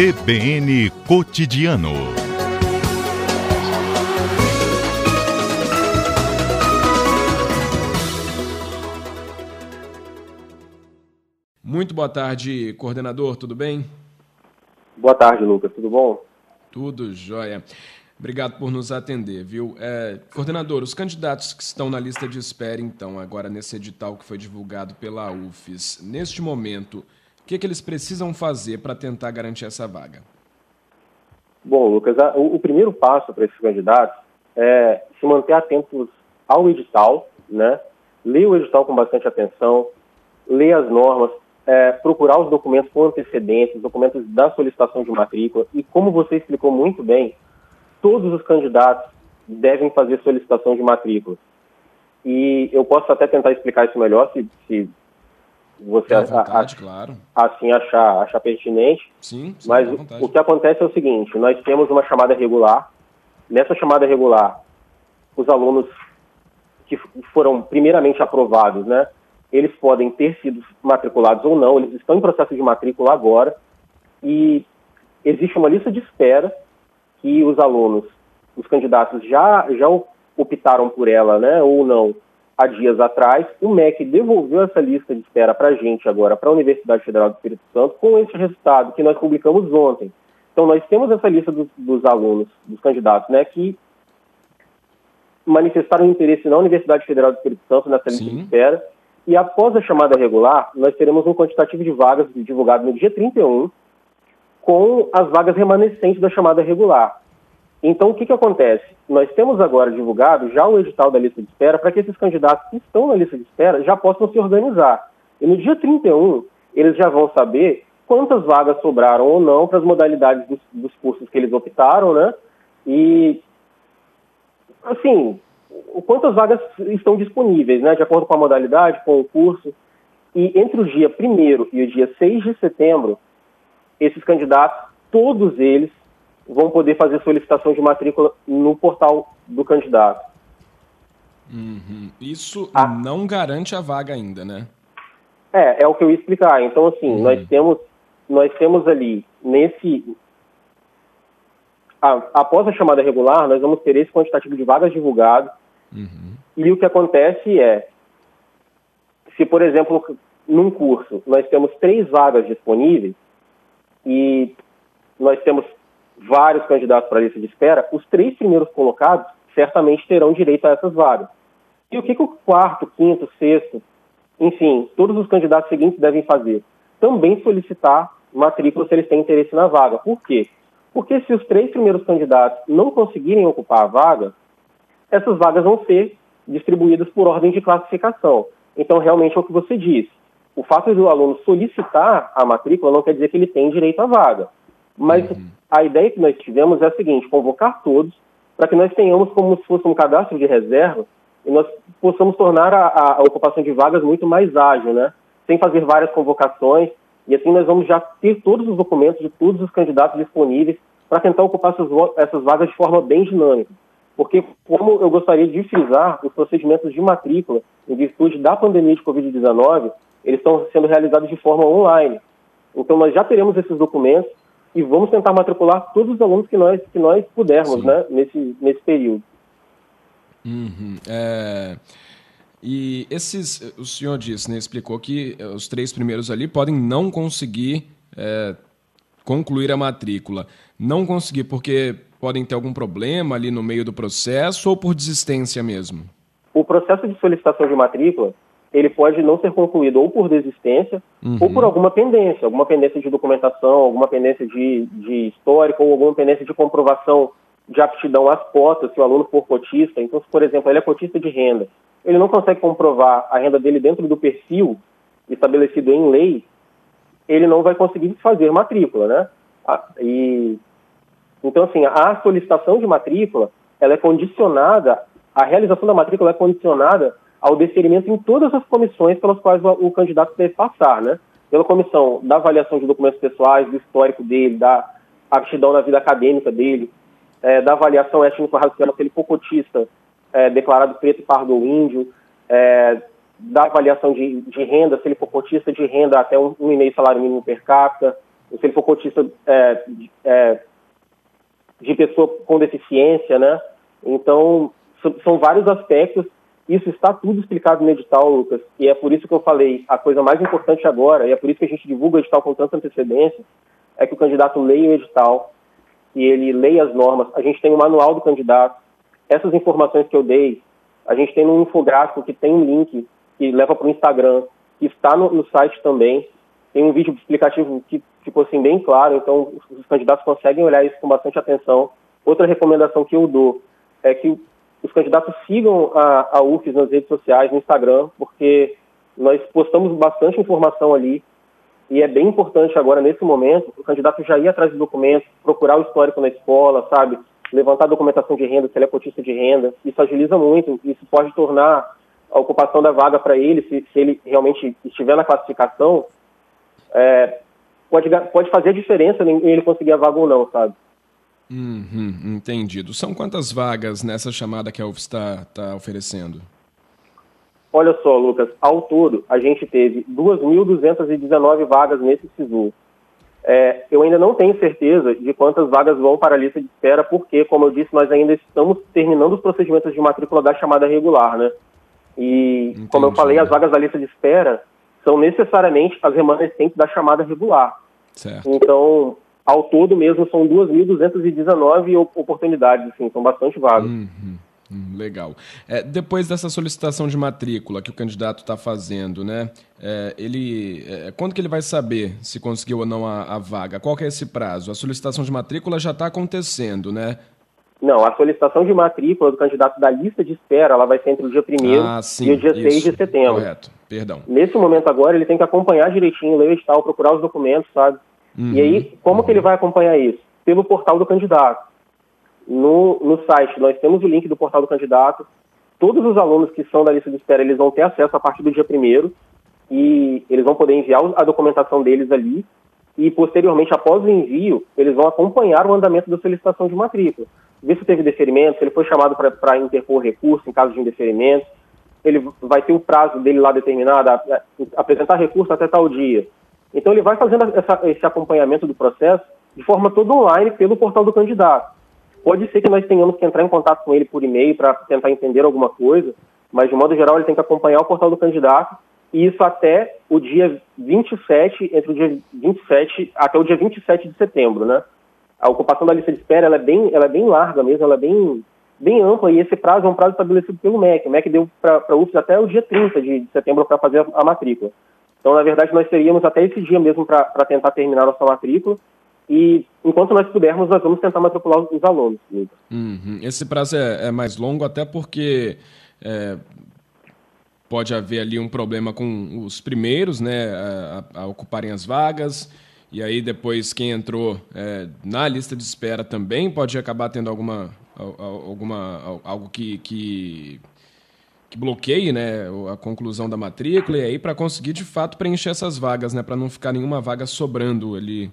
CBN Cotidiano. Muito boa tarde, coordenador, tudo bem? Boa tarde, Lucas, tudo bom? Tudo jóia. Obrigado por nos atender, viu? É, coordenador, os candidatos que estão na lista de espera, então, agora nesse edital que foi divulgado pela UFES, neste momento, que, que eles precisam fazer para tentar garantir essa vaga? Bom, Lucas, o, o primeiro passo para esses candidatos é se manter atentos ao edital, né? Ler o edital com bastante atenção, ler as normas, é, procurar os documentos com antecedentes, documentos da solicitação de matrícula, e como você explicou muito bem, todos os candidatos devem fazer solicitação de matrícula. E eu posso até tentar explicar isso melhor, se, se você vontade, a, claro. assim achar, achar pertinente. Sim, sim Mas o, o que acontece é o seguinte, nós temos uma chamada regular. Nessa chamada regular, os alunos que foram primeiramente aprovados, né, eles podem ter sido matriculados ou não, eles estão em processo de matrícula agora, e existe uma lista de espera que os alunos, os candidatos já, já optaram por ela, né, ou não, há dias atrás. O MEC devolveu essa lista de espera para a gente agora, para a Universidade Federal do Espírito Santo, com esse resultado que nós publicamos ontem. Então, nós temos essa lista dos, dos alunos, dos candidatos, né, que manifestaram interesse na Universidade Federal do Espírito Santo nessa lista Sim. de espera. E após a chamada regular, nós teremos um quantitativo de vagas divulgado no dia 31, com as vagas remanescentes da chamada regular. Então, o que, que acontece? Nós temos agora divulgado já o edital da lista de espera para que esses candidatos que estão na lista de espera já possam se organizar. E no dia 31, eles já vão saber quantas vagas sobraram ou não para as modalidades dos, dos cursos que eles optaram, né? E, assim, quantas vagas estão disponíveis, né? De acordo com a modalidade, com o curso. E entre o dia 1 e o dia 6 de setembro, esses candidatos, todos eles, vão poder fazer solicitação de matrícula no portal do candidato. Uhum. Isso ah. não garante a vaga ainda, né? É, é o que eu ia explicar. Então, assim, uhum. nós temos nós temos ali nesse após a chamada regular, nós vamos ter esse quantitativo de vagas divulgado. Uhum. E o que acontece é, se por exemplo, num curso nós temos três vagas disponíveis, e nós temos vários candidatos para a lista de espera, os três primeiros colocados certamente terão direito a essas vagas. E o que, que o quarto, quinto, sexto, enfim, todos os candidatos seguintes devem fazer? Também solicitar matrícula se eles têm interesse na vaga. Por quê? Porque se os três primeiros candidatos não conseguirem ocupar a vaga, essas vagas vão ser distribuídas por ordem de classificação. Então, realmente é o que você disse o fato do aluno solicitar a matrícula não quer dizer que ele tem direito à vaga. Mas uhum. a ideia que nós tivemos é a seguinte: convocar todos para que nós tenhamos como se fosse um cadastro de reserva e nós possamos tornar a, a, ocupação de vagas muito mais ágil, né? Sem fazer várias convocações e assim nós vamos já ter todos os documentos de todos os candidatos disponíveis para tentar ocupar essas, essas vagas de forma bem dinâmica. Porque, como eu gostaria de frisar, os procedimentos de matrícula, em virtude da pandemia de Covid-19, eles estão sendo realizados de forma online. Então, nós já teremos esses documentos e vamos tentar matricular todos os alunos que nós, que nós pudermos né, nesse, nesse período. Uhum. É... E esses, o senhor disse, né, explicou que os três primeiros ali podem não conseguir é, concluir a matrícula. Não conseguir porque podem ter algum problema ali no meio do processo ou por desistência mesmo? O processo de solicitação de matrícula, ele pode não ser concluído ou por desistência uhum. ou por alguma pendência, alguma pendência de documentação, alguma pendência de, de histórico ou alguma pendência de comprovação de aptidão às cotas, se o aluno for cotista. Então, se, por exemplo, ele é cotista de renda, ele não consegue comprovar a renda dele dentro do perfil estabelecido em lei, ele não vai conseguir fazer matrícula, né? Ah, e, então, assim, a solicitação de matrícula, ela é condicionada, a realização da matrícula é condicionada ao deferimento em todas as comissões pelas quais o, candidato deve passar, né? Pela comissão da avaliação de documentos pessoais, do histórico dele, da aptidão na vida acadêmica dele, é, da avaliação étnico-racial, se ele for cotista, é, declarado preto, pardo ou índio, é, da avaliação de, de, renda, se ele for cotista de renda até um, um e meio salário mínimo per capita, se ele for cotista é, é, de pessoa com deficiência, né? Então, são vários aspectos. Isso está tudo explicado no edital, Lucas, e é por isso que eu falei, a coisa mais importante agora, e é por isso que a gente divulga o edital com tanta antecedência, é que o candidato leia o edital, que ele leia as normas. A gente tem o manual do candidato. Essas informações que eu dei, a gente tem um infográfico que tem um link que leva para o Instagram, que está no, no, site também. Tem um vídeo explicativo que ficou assim bem claro, então os candidatos conseguem olhar isso com bastante atenção. Outra recomendação que eu dou é que os candidatos sigam a, a UFES nas redes sociais, no Instagram, porque nós postamos bastante informação ali e é bem importante agora, nesse momento, o candidato já ir atrás de documentos, procurar o histórico na escola, sabe? Levantar a documentação de renda, se ele é cotista de renda. Isso agiliza muito, isso pode tornar a ocupação da vaga para ele, se, se, ele realmente estiver na classificação, é, pode, pode fazer a diferença em ele conseguir a vaga ou não, sabe? Uhum, entendido. São quantas vagas nessa chamada que a UFS está tá oferecendo? Olha só, Lucas, ao todo a gente teve 2.219 vagas nesse SISU. É, eu ainda não tenho certeza de quantas vagas vão para a lista de espera, porque, como eu disse, nós ainda estamos terminando os procedimentos de matrícula da chamada regular, né? E, Entendi. como eu falei, as vagas da lista de espera são necessariamente as remanescentes da chamada regular. Certo. Então, ao todo mesmo, são 2.219 oportunidades, assim, são bastante vagas. Uhum. Hum, legal. É, depois dessa solicitação de matrícula que o candidato está fazendo, né? É, ele, é, quando que ele vai saber se conseguiu ou não a, a vaga? Qual que é esse prazo? A solicitação de matrícula já está acontecendo, né? Não, a solicitação de matrícula do candidato da lista de espera, ela vai ser entre o dia 1 ah, e o dia isso. 6 de setembro. Correto, perdão. Nesse momento agora, ele tem que acompanhar direitinho, ler o edital, procurar os documentos, sabe? Uhum, e aí, como que ele vai acompanhar isso? Pelo portal do candidato no, no site nós temos o link do portal do candidato. Todos os alunos que são da lista de espera, eles vão ter acesso a partir do dia 1 e eles vão poder enviar a documentação deles ali e, posteriormente, após o envio, eles vão acompanhar o andamento da solicitação de matrícula. Ver se teve deferimento, se ele foi chamado para interpor recurso em caso de indeferimento, ele vai ter o prazo dele lá determinado, a, a, apresentar recurso até tal dia. Então, ele vai fazendo essa, esse acompanhamento do processo de forma toda online pelo portal do candidato. Pode ser que nós tenhamos que entrar em contato com ele por e-mail para tentar entender alguma coisa, mas de modo geral ele tem que acompanhar o portal do candidato e isso até o dia 27, entre o dia 27 até o dia 27 de setembro, né? A ocupação da lista de espera ela é bem, ela é bem larga mesmo, ela é bem, bem ampla e esse prazo é um prazo estabelecido pelo MEC. O MEC deu para a UFS até o dia 30 de, setembro para fazer a matrícula. Então, na verdade, nós teríamos até esse dia mesmo para tentar terminar nossa matrícula. E enquanto nós pudermos, nós vamos tentar matricular os alunos. Uhum. Esse prazo é, é, mais longo, até porque é, pode haver ali um problema com os primeiros né, a, a ocuparem as vagas. E aí depois quem entrou é, na lista de espera também pode acabar tendo alguma, alguma algo que, que, que bloqueie né, a conclusão da matrícula e aí para conseguir de fato preencher essas vagas, né, para não ficar nenhuma vaga sobrando ali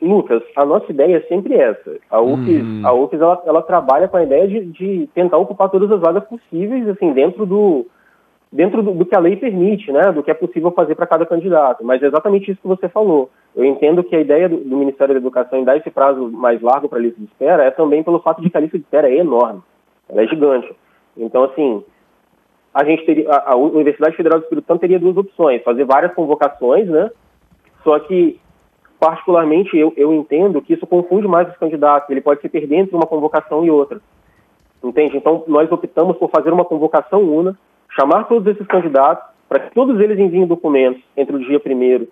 Lucas, a nossa ideia é sempre essa. A UFES, uhum. a UFES ela, ela, trabalha com a ideia de, de, tentar ocupar todas as vagas possíveis, assim, dentro do dentro do, do que a lei permite, né, do que é possível fazer para cada candidato. Mas é exatamente isso que você falou. Eu entendo que a ideia do, do Ministério da Educação em dar esse prazo mais largo para a lista de espera é também pelo fato de que a lista de espera é enorme, ela é gigante. Então, assim, a gente teria, a, a Universidade Federal do Espírito Santo teria duas opções: fazer várias convocações, né? Só que particularmente, eu, eu entendo que isso confunde mais os candidatos. Ele pode se perder entre uma convocação e outra. Entende? Então, nós optamos por fazer uma convocação una, chamar todos esses candidatos, para que todos eles enviem documentos entre o dia 1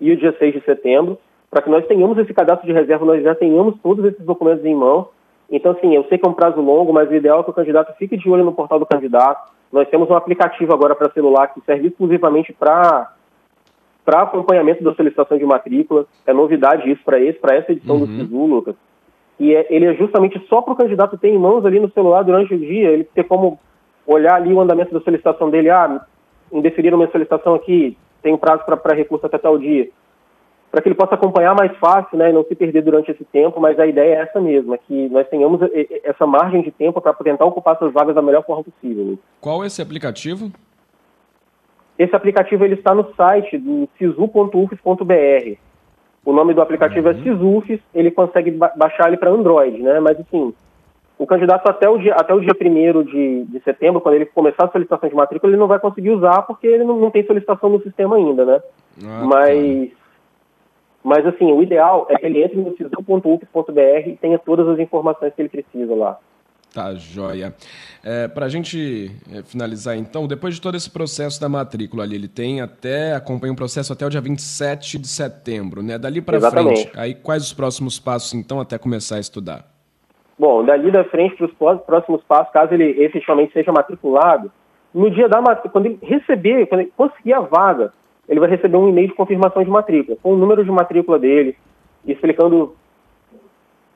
e o dia 6 de setembro, para que nós tenhamos esse cadastro de reserva, nós já tenhamos todos esses documentos em mão. Então, sim, eu sei que é um prazo longo, mas o ideal é que o candidato fique de olho no portal do candidato. Nós temos um aplicativo agora para celular que serve exclusivamente para para acompanhamento da solicitação de matrícula. É novidade isso para esse, para essa edição uhum. do SISU, Lucas. E é, ele é justamente só para o candidato ter em mãos ali no celular durante o dia, ele ter como olhar ali o andamento da solicitação dele, ah, indeferiram minha solicitação aqui, tem prazo para recurso até tal dia. Para que ele possa acompanhar mais fácil, né, e não se perder durante esse tempo, mas a ideia é essa mesma, que nós tenhamos essa margem de tempo para tentar ocupar essas vagas da melhor forma possível. Qual é esse aplicativo? Esse aplicativo ele está no site do sisu.ufes.br. O nome do aplicativo é uhum. é SISUFIS, ele consegue ba baixar ele para Android, né? Mas assim, o candidato até o dia, até o dia 1 de, de setembro, quando ele começar a solicitação de matrícula, ele não vai conseguir usar porque ele não, não tem solicitação no sistema ainda, né? Ah, mas, tá. Mas assim, o ideal é que ele entre no sisu.uf.br e tenha todas as informações que ele precisa lá. Tá, joia. É, Para a gente é, finalizar, então, depois de todo esse processo da matrícula ali, ele tem até, acompanha o processo até o dia 27 de setembro, né? Dali para frente, aí quais os próximos passos, então, até começar a estudar? Bom, dali da frente para os próximos passos, caso ele efetivamente seja matriculado, no dia da matrícula, quando ele receber, quando ele conseguir a vaga, ele vai receber um e-mail de confirmação de matrícula, com o número de matrícula dele, explicando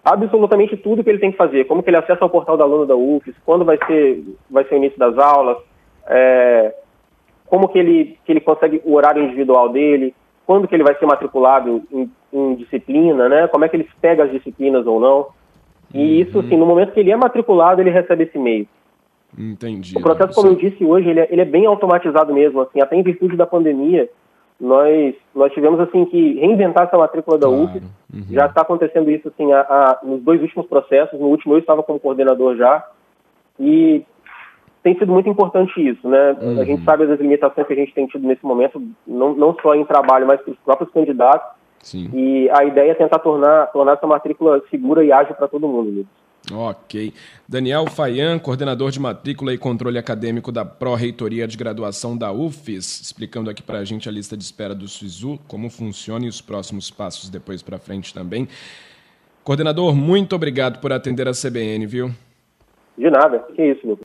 absolutamente tudo que ele tem que fazer, como que ele acessa o portal da aluno da UFES, quando vai ser, vai ser o início das aulas, é, como que ele, que ele consegue o horário individual dele, quando que ele vai ser matriculado em, em disciplina, né? Como é que ele pega as disciplinas ou não. E uhum. isso, assim, no momento que ele é matriculado, ele recebe esse e-mail. Entendi. O processo, como eu disse hoje, ele é, ele é bem automatizado mesmo, assim, até em virtude da pandemia, nós, nós tivemos assim que reinventar essa matrícula da claro. UF. Uhum. Já está acontecendo isso assim a, a, nos dois últimos processos. No último eu estava como coordenador já e tem sido muito importante isso, né? Uhum. A gente sabe as limitações que a gente tem tido nesse momento, não, não só em trabalho, mas para os próprios candidatos. Sim. E a ideia é tentar tornar, tornar essa matrícula segura e ágil para todo mundo. Lucas. Ok. Daniel Fayan, coordenador de matrícula e controle acadêmico da Pró-Reitoria de Graduação da UFES, explicando aqui para a gente a lista de espera do SISU, como funciona e os próximos passos depois para frente também. Coordenador, muito obrigado por atender a CBN, viu? De nada. Que isso, Lucas.